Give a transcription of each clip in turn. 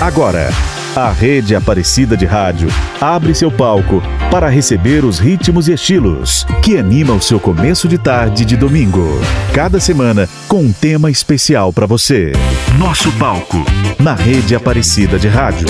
Agora, a Rede Aparecida de Rádio abre seu palco para receber os ritmos e estilos que animam o seu começo de tarde de domingo. Cada semana com um tema especial para você. Nosso palco na Rede Aparecida de Rádio.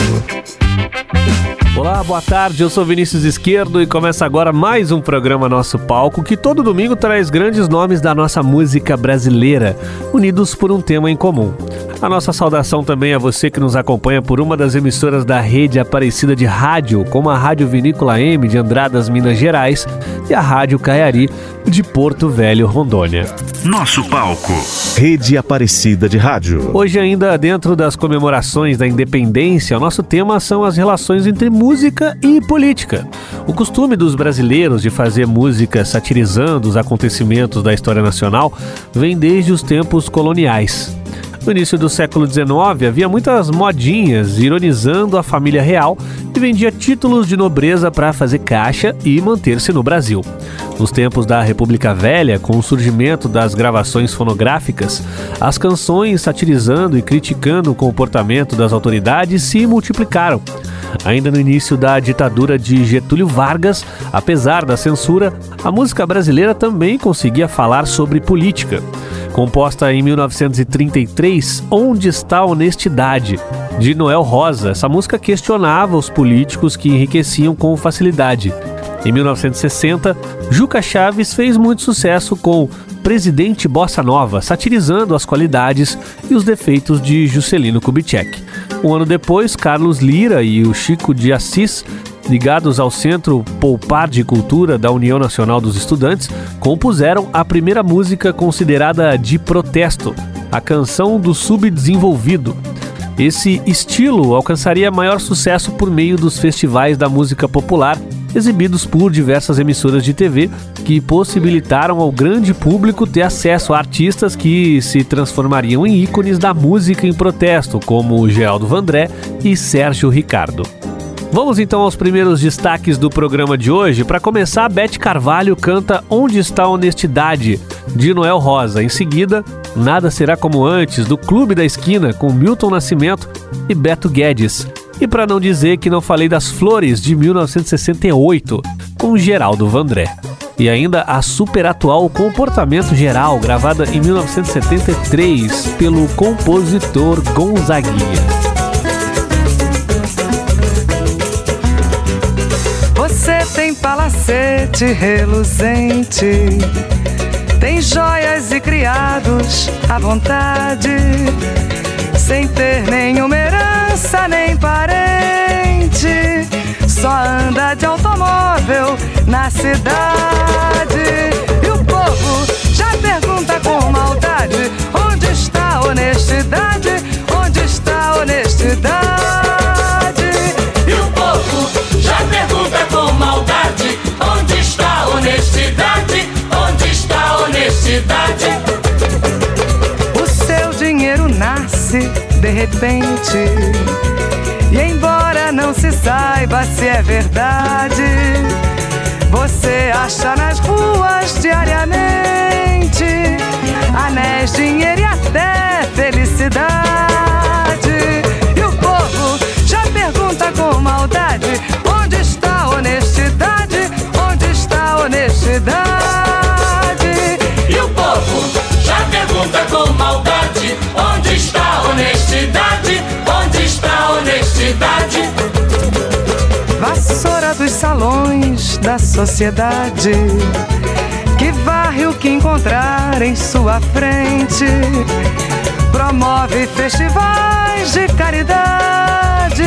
Olá, boa tarde. Eu sou Vinícius Esquerdo e começa agora mais um programa Nosso Palco que todo domingo traz grandes nomes da nossa música brasileira, unidos por um tema em comum. A nossa saudação também a você que nos acompanha por uma das emissoras da rede Aparecida de Rádio, como a Rádio Vinícola M de Andradas, Minas Gerais, e a Rádio Caiari de Porto Velho, Rondônia. Nosso palco. Rede Aparecida de Rádio. Hoje, ainda dentro das comemorações da independência, o nosso tema são as relações entre música e política. O costume dos brasileiros de fazer música satirizando os acontecimentos da história nacional vem desde os tempos coloniais. No início do século XIX, havia muitas modinhas ironizando a família real e vendia títulos de nobreza para fazer caixa e manter-se no Brasil. Nos tempos da República Velha, com o surgimento das gravações fonográficas, as canções satirizando e criticando o comportamento das autoridades se multiplicaram. Ainda no início da ditadura de Getúlio Vargas, apesar da censura, a música brasileira também conseguia falar sobre política. Composta em 1933, Onde está a Honestidade? de Noel Rosa. Essa música questionava os políticos que enriqueciam com facilidade. Em 1960, Juca Chaves fez muito sucesso com Presidente Bossa Nova, satirizando as qualidades e os defeitos de Juscelino Kubitschek. Um ano depois, Carlos Lira e o Chico de Assis ligados ao Centro Poupar de Cultura da União Nacional dos Estudantes, compuseram a primeira música considerada de protesto, a Canção do Subdesenvolvido. Esse estilo alcançaria maior sucesso por meio dos festivais da música popular, exibidos por diversas emissoras de TV, que possibilitaram ao grande público ter acesso a artistas que se transformariam em ícones da música em protesto, como Geraldo Vandré e Sérgio Ricardo. Vamos então aos primeiros destaques do programa de hoje. Para começar, Beth Carvalho canta Onde está a Honestidade, de Noel Rosa. Em seguida, Nada Será Como Antes, do Clube da Esquina, com Milton Nascimento e Beto Guedes. E para não dizer que não falei das Flores, de 1968, com Geraldo Vandré. E ainda a super atual Comportamento Geral, gravada em 1973 pelo compositor Gonzaguinha. Tem palacete reluzente, tem joias e criados à vontade, sem ter nenhuma herança nem parente, só anda de automóvel na cidade. E o povo já pergunta com maldade: onde está a honestidade? Onde está a honestidade? honestidade? Repente. E embora não se saiba se é verdade, você acha nas ruas diariamente anéis, dinheiro e até felicidade. E o povo já pergunta com maldade: onde está a honestidade? honestidade. E o povo já pergunta com maldade: onde está a honestidade? Onde está a honestidade? Vassoura dos salões da sociedade. Que varre o que encontrar em sua frente. Promove festivais de caridade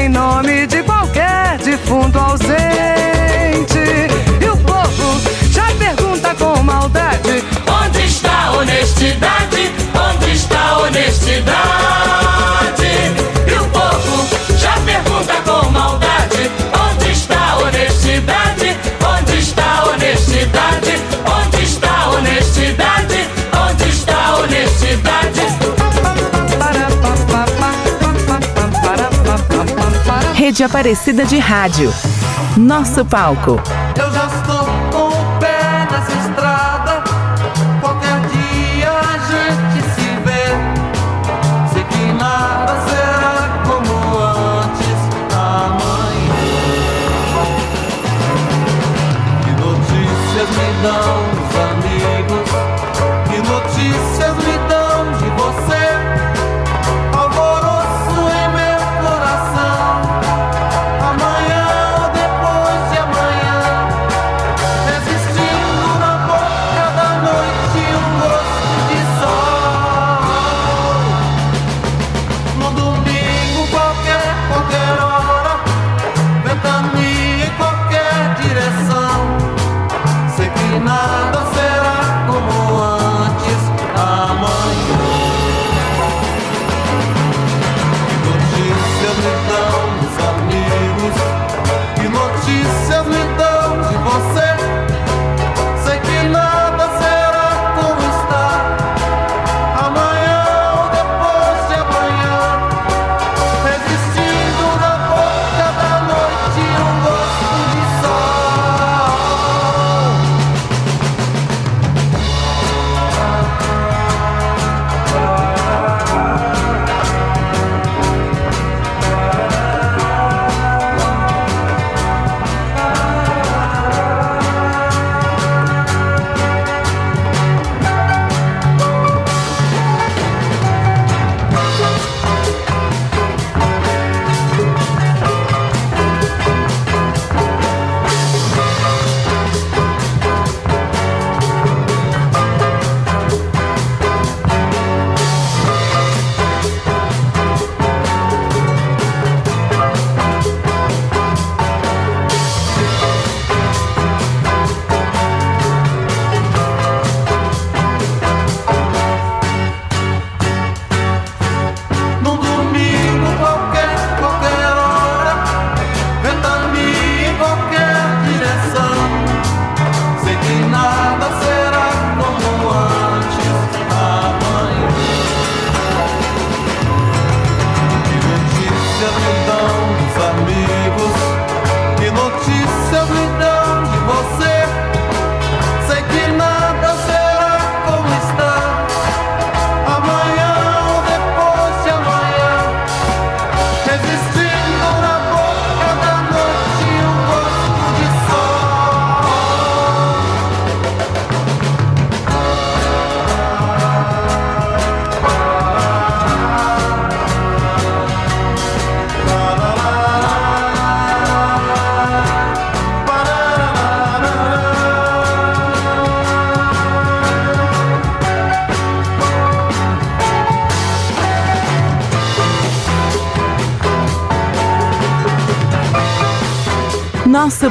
em nome de qualquer defunto ausente com maldade. Onde está a honestidade? Onde está a honestidade? E o povo já pergunta com maldade. Onde está a honestidade? Onde está a honestidade? Onde está a honestidade? Onde está a honestidade? Rede Aparecida de Rádio. Nosso palco.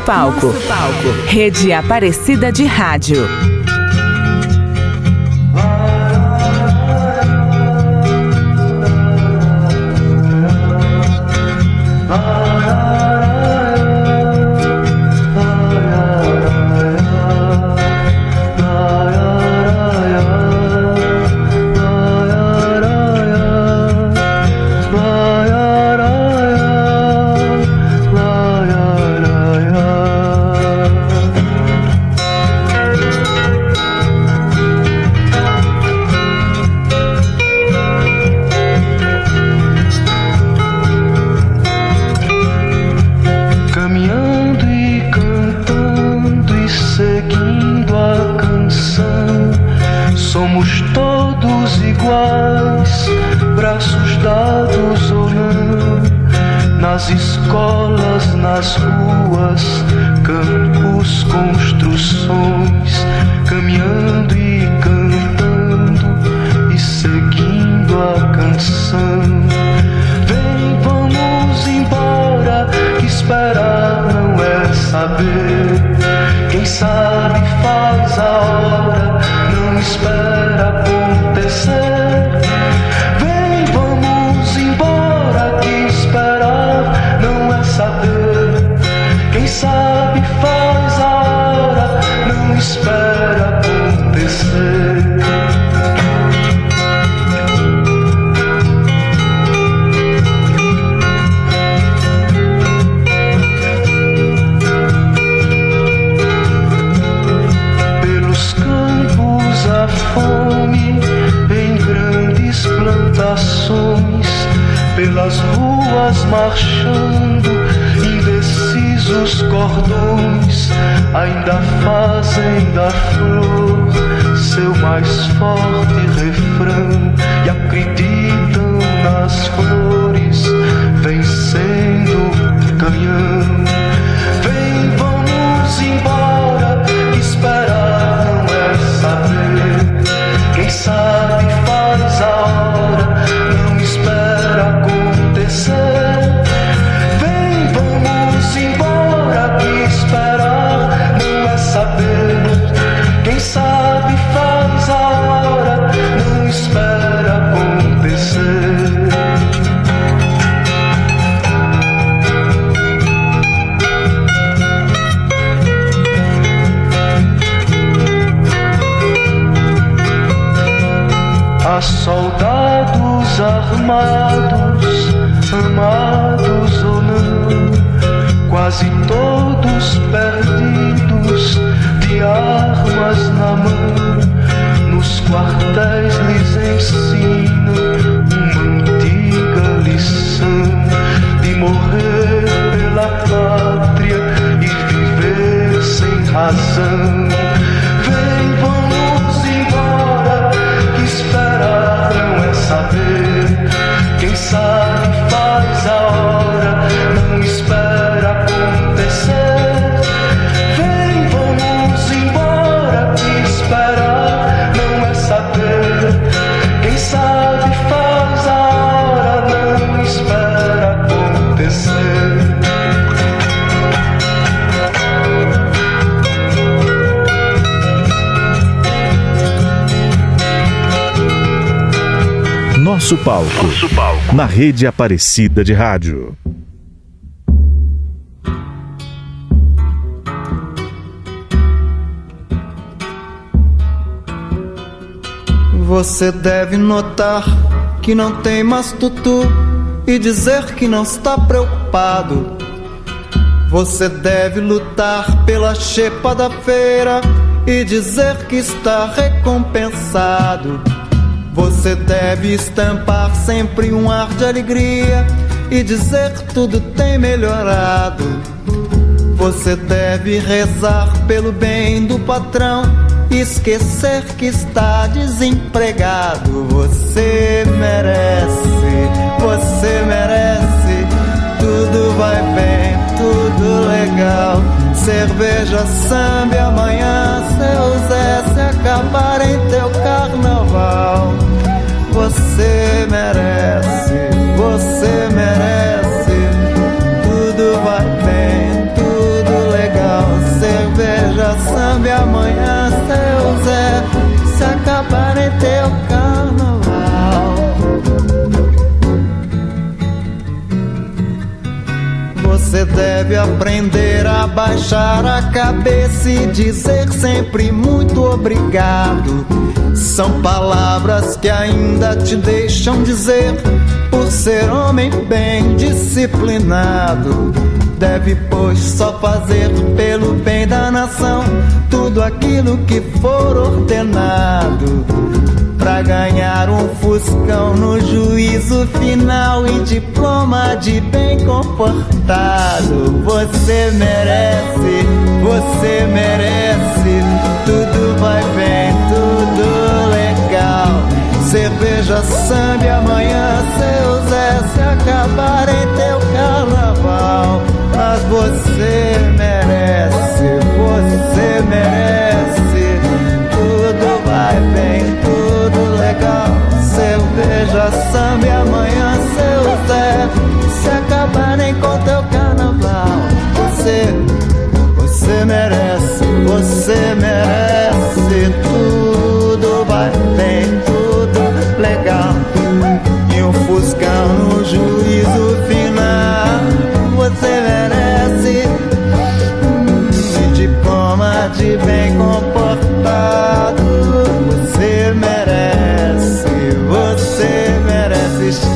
Palco. Nosso palco. Rede Aparecida de Rádio. fazem da flor seu mais forte refrão e acreditam nas flores vencendo o canhão. Vem, listen Nosso palco. Nosso palco. Na rede Aparecida de Rádio. Você deve notar que não tem mais tutu e dizer que não está preocupado. Você deve lutar pela chepa da feira e dizer que está recompensado. Você deve estampar sempre um ar de alegria e dizer que tudo tem melhorado. Você deve rezar pelo bem do patrão e esquecer que está desempregado. Você merece, você merece. Tudo vai bem, tudo legal. Cerveja, samba amanhã, seu Zé se acabar em teu carnaval. Você merece, você merece. Tudo vai bem, tudo legal. Cerveja, samba amanhã. Você deve aprender a baixar a cabeça e dizer sempre muito obrigado. São palavras que ainda te deixam dizer, por ser homem bem disciplinado. Deve, pois, só fazer pelo bem da nação tudo aquilo que for ordenado pra ganhar um fuscão no juízo final e diploma de bem comportado. Você merece, você merece, tudo vai bem, tudo legal. Cerveja, samba e amanhã seu Zé se acabar em teu carnaval. Mas você merece, Cerveja, samba e amanhã seu Zé. Se acabarem com teu carnaval, você, você merece, você merece. Tudo vai bem,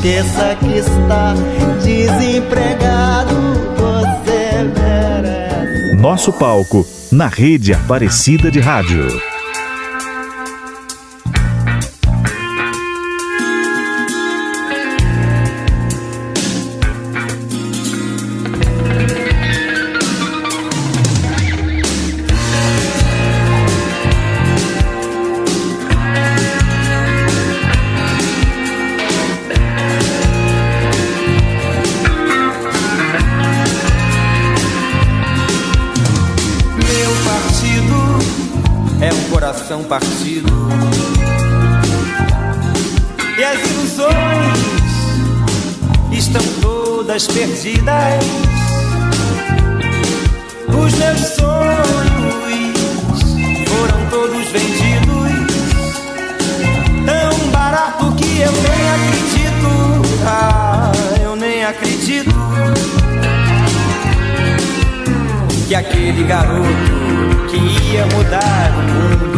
Esqueça que está desempregado. Você merece. Nosso palco na rede Aparecida de Rádio. coração partido. E as ilusões estão todas perdidas. Os meus sonhos foram todos vendidos. Tão barato que eu nem acredito. Ah, eu nem acredito. Que aquele garoto que ia mudar o mundo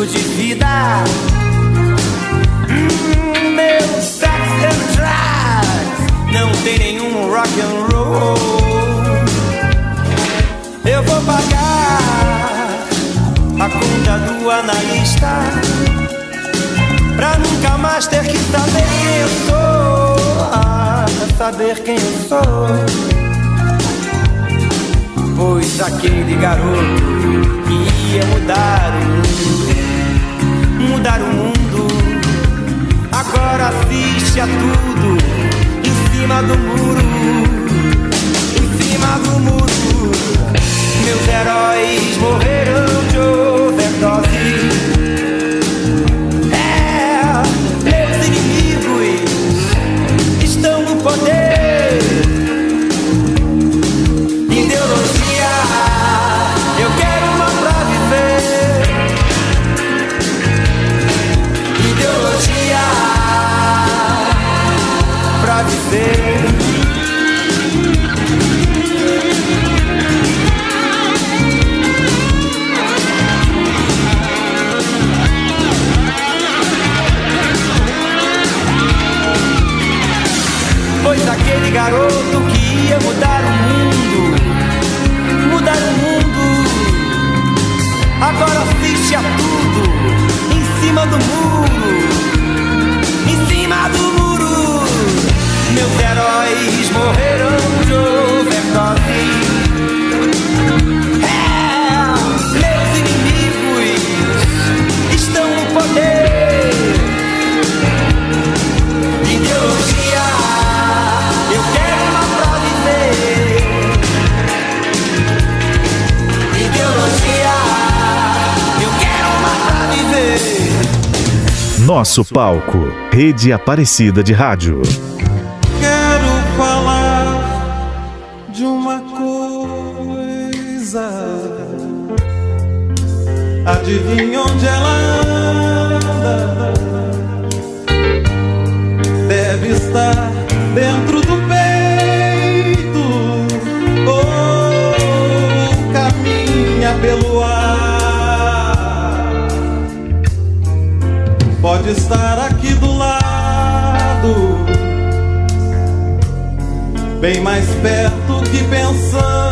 risco de vida. Hum, meu sex and drugs não tem nenhum rock and roll. Eu vou pagar a conta do analista pra nunca mais ter que saber quem eu sou. Saber quem eu sou. Pois aquele garoto ia mudar o mundo, mudar o mundo. Agora assiste a tudo em cima do muro, em cima do muro. Meus heróis morreram de overdose. Garoto que ia mudar o mundo, mudar o mundo. Agora assiste a tudo em cima do muro, em cima do muro. Meus heróis morreram Nosso palco. Rede Aparecida de Rádio. Quero falar de uma coisa. Adivinha onde ela Pode estar aqui do lado, bem mais perto que pensamos.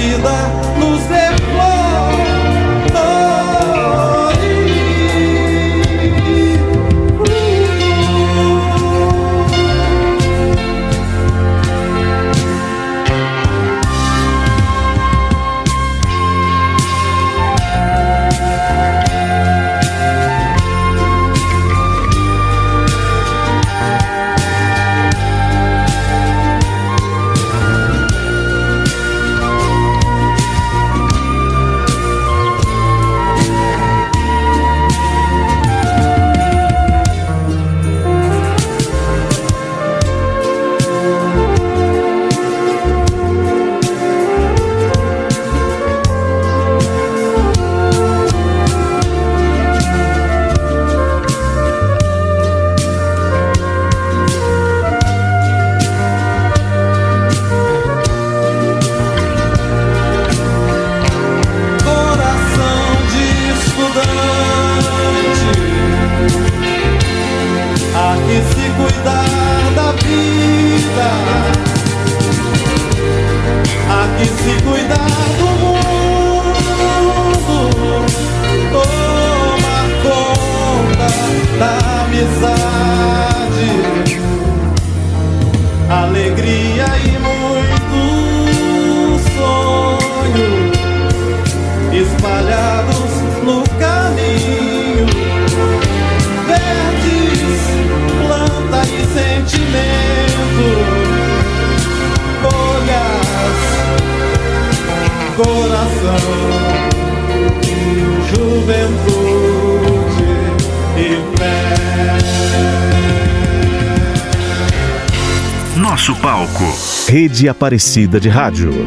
Vida sentimento. Folhas, coração, juventude e fé. Nosso palco. Rede Aparecida de Rádio.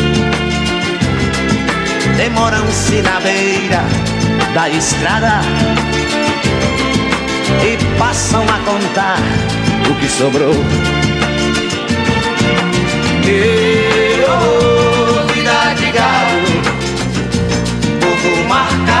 Demoram-se na beira da estrada e passam a contar o que sobrou. E oh, vida de gado, povo marcado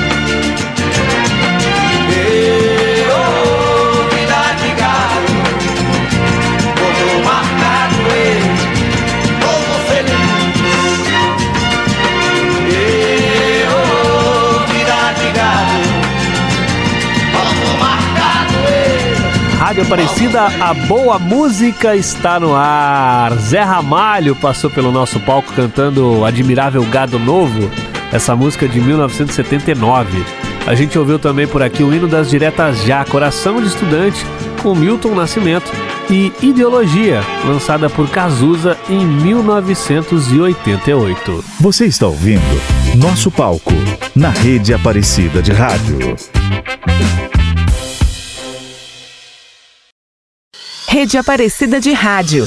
Rádio Aparecida, a boa música está no ar. Zé Ramalho passou pelo nosso palco cantando Admirável Gado Novo, essa música de 1979. A gente ouviu também por aqui o hino das diretas já, Coração de Estudante, com Milton Nascimento, e Ideologia, lançada por Cazuza em 1988. Você está ouvindo Nosso Palco, na rede Aparecida de Rádio. Rede Aparecida de Rádio.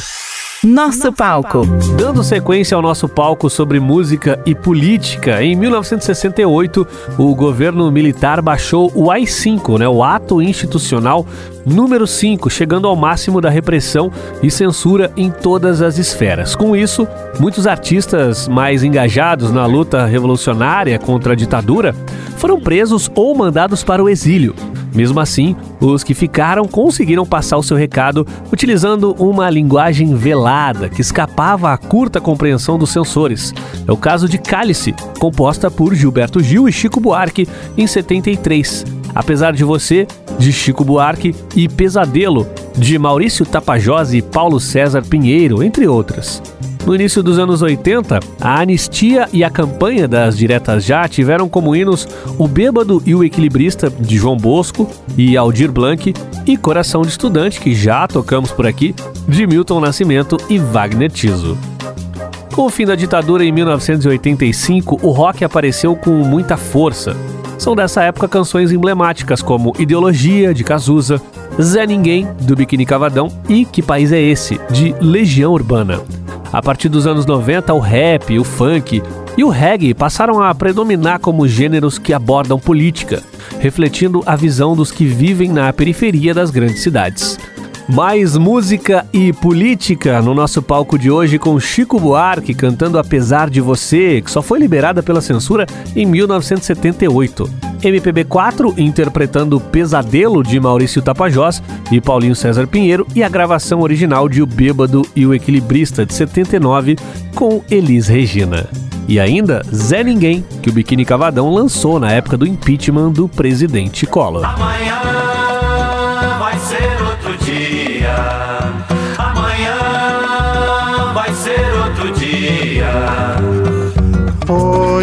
Nosso palco. Dando sequência ao nosso palco sobre música e política, em 1968, o governo militar baixou o AI-5, né, o Ato Institucional número 5, chegando ao máximo da repressão e censura em todas as esferas. Com isso, muitos artistas mais engajados na luta revolucionária contra a ditadura foram presos ou mandados para o exílio. Mesmo assim, os que ficaram conseguiram passar o seu recado utilizando uma linguagem velada que escapava à curta compreensão dos censores. É o caso de Cálice, composta por Gilberto Gil e Chico Buarque em 73. Apesar de você, de Chico Buarque e Pesadelo, de Maurício Tapajós e Paulo César Pinheiro, entre outras. No início dos anos 80, a anistia e a campanha das diretas já tiveram como hinos O Bêbado e o Equilibrista, de João Bosco e Aldir Blanc, e Coração de Estudante, que já tocamos por aqui, de Milton Nascimento e Wagner Tiso. Com o fim da ditadura em 1985, o rock apareceu com muita força. São dessa época canções emblemáticas como Ideologia, de Cazuza, Zé Ninguém, do Biquíni Cavadão e Que País é Esse, de Legião Urbana. A partir dos anos 90, o rap, o funk e o reggae passaram a predominar como gêneros que abordam política, refletindo a visão dos que vivem na periferia das grandes cidades. Mais música e política no nosso palco de hoje com Chico Buarque cantando Apesar de Você, que só foi liberada pela censura em 1978. MPB4 interpretando Pesadelo de Maurício Tapajós e Paulinho César Pinheiro e a gravação original de O Bêbado e o Equilibrista de 79 com Elis Regina. E ainda Zé Ninguém, que o Biquíni Cavadão lançou na época do impeachment do presidente Collor. Amanhã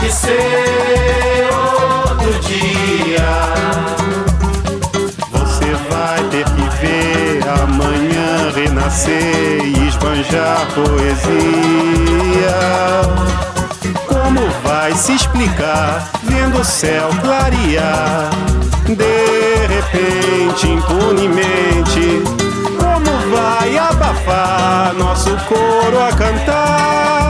de ser outro dia. Você vai ter que ver amanhã renascer e esbanjar poesia. Como vai se explicar vendo o céu clarear? De repente, impunemente, como vai abafar nosso coro a cantar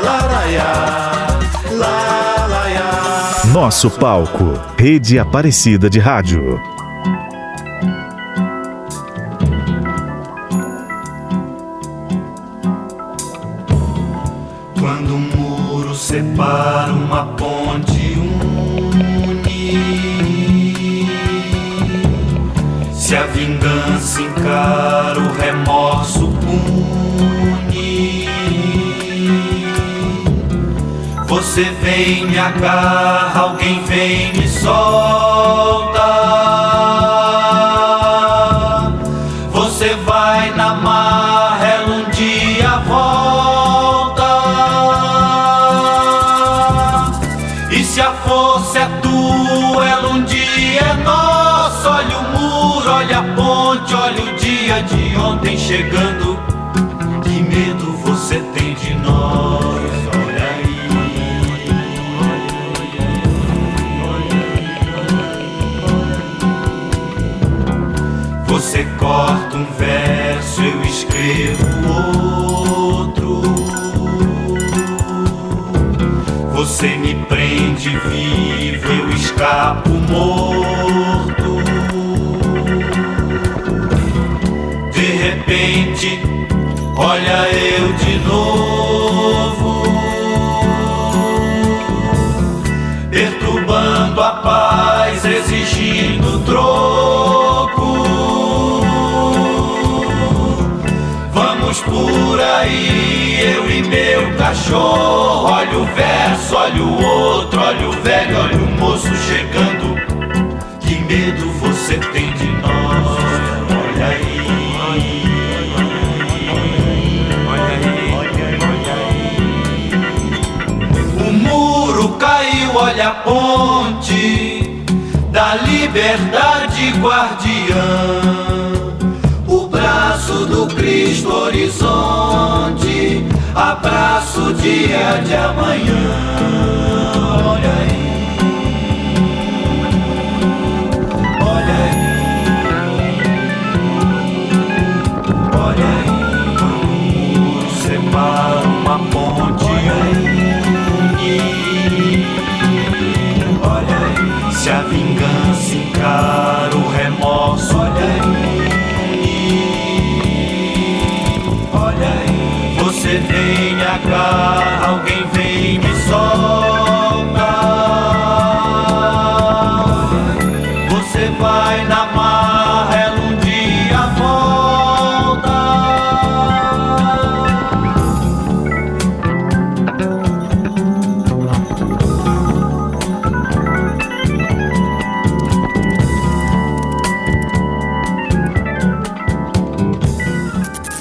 laraiá, Nosso palco, Rede Aparecida de Rádio. Quando um muro separa uma ponte une Se a vingança encara o remorso pune Você vem, me agarra, alguém vem, me solta Você corta um verso, eu escrevo outro. Você me prende vivo, eu escapo morto. De repente, olha eu de novo. Perturbando a paz, exigindo por aí, eu e meu cachorro. Olha o verso, olha o outro, olha o velho, olha o moço chegando. Que medo você tem de nós? Olha aí. O muro caiu, olha a ponte da liberdade guardiã do Cristo horizonte, abraço dia de amanhã. Olha aí, você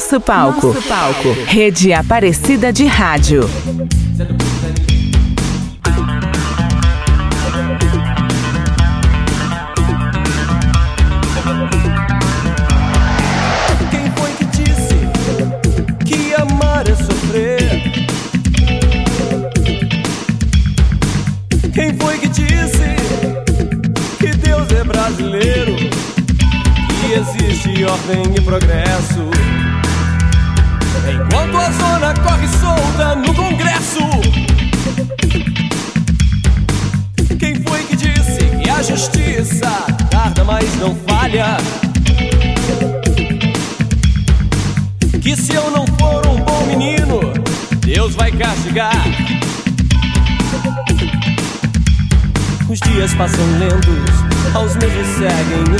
Nosso palco. Palco. Rede Aparecida de Rádio. É Quem foi que disse que Deus é brasileiro? Que existe ordem e progresso? sagging.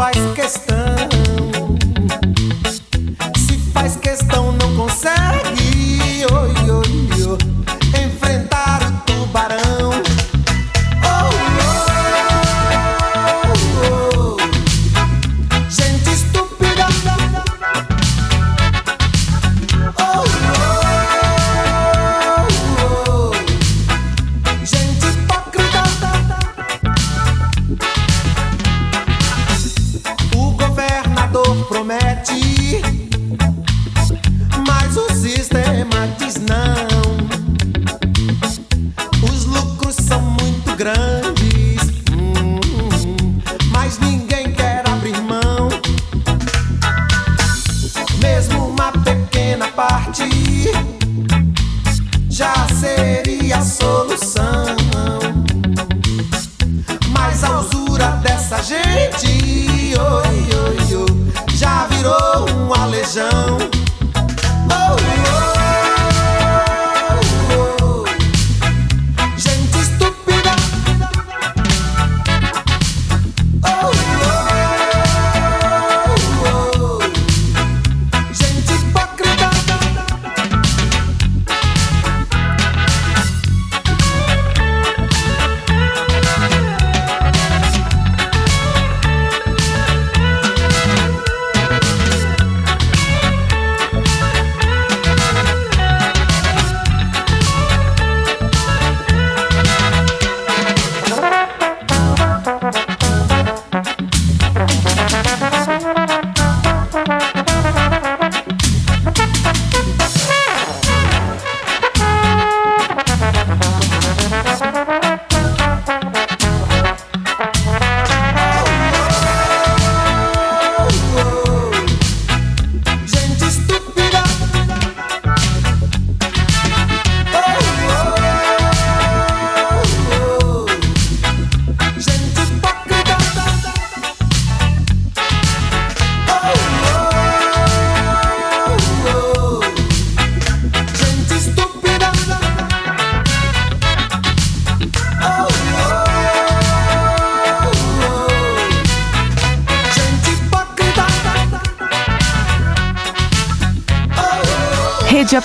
faz questão.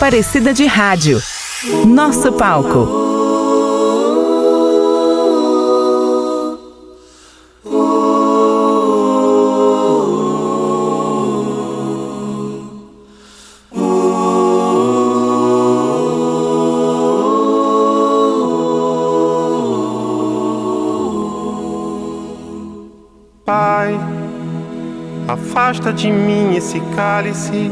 Aparecida de Rádio. Nosso palco. Pai, afasta de mim esse cálice.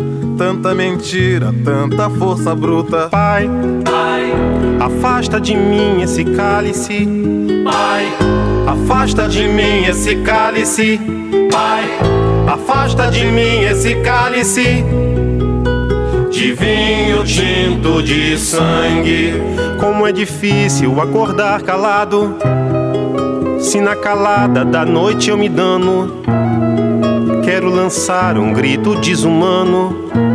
Tanta mentira, tanta força bruta. Pai, Pai, afasta de mim esse cálice. Pai, afasta de mim esse cálice. Pai, afasta de mim esse cálice de vinho tinto de sangue. Como é difícil acordar calado. Se na calada da noite eu me dano, quero lançar um grito desumano,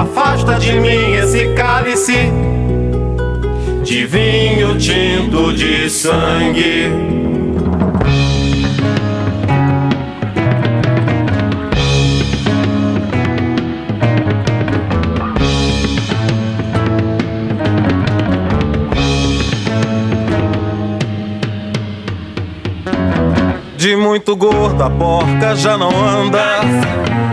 afasta de mim esse cálice de vinho tinto de sangue. De muito gorda porca já não anda.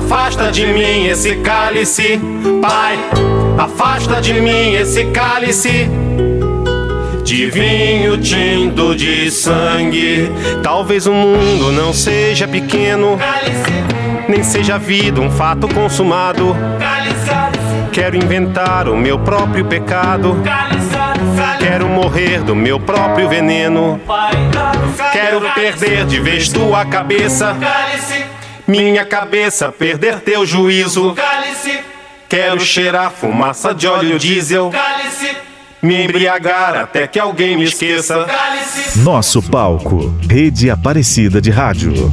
Afasta de mim esse cálice. Pai, afasta de mim esse cálice. De vinho tinto de sangue. Talvez o mundo não seja pequeno, nem seja a vida um fato consumado. Quero inventar o meu próprio pecado. Quero morrer do meu próprio veneno. Quero perder de vez tua cabeça. Minha cabeça, perder teu juízo. Quero cheirar fumaça de óleo diesel. Me embriagar até que alguém me esqueça. Nosso palco. Rede Aparecida de Rádio.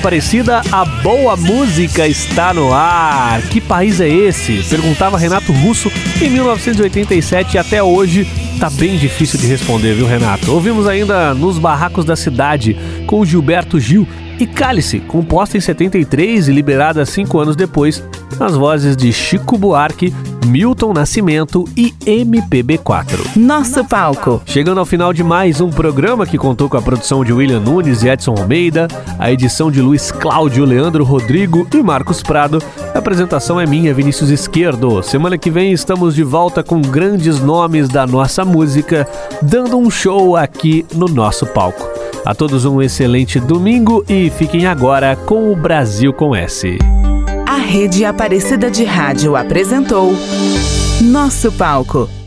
Aparecida, a boa música está no ar. Que país é esse? Perguntava Renato Russo em 1987 e até hoje tá bem difícil de responder, viu, Renato? Ouvimos ainda Nos Barracos da Cidade com Gilberto Gil e Cálice, composta em 73 e liberada cinco anos depois, nas vozes de Chico Buarque, Milton Nascimento e MPB4. Nosso palco. Chegando ao final de mais um programa que contou com a produção de William Nunes e Edson Almeida, a edição de Luiz Cláudio, Leandro Rodrigo e Marcos Prado. A apresentação é minha, Vinícius Esquerdo. Semana que vem estamos de volta com grandes nomes da nossa música, dando um show aqui no nosso palco. A todos um excelente domingo e fiquem agora com o Brasil com S. Rede Aparecida de Rádio apresentou Nosso Palco.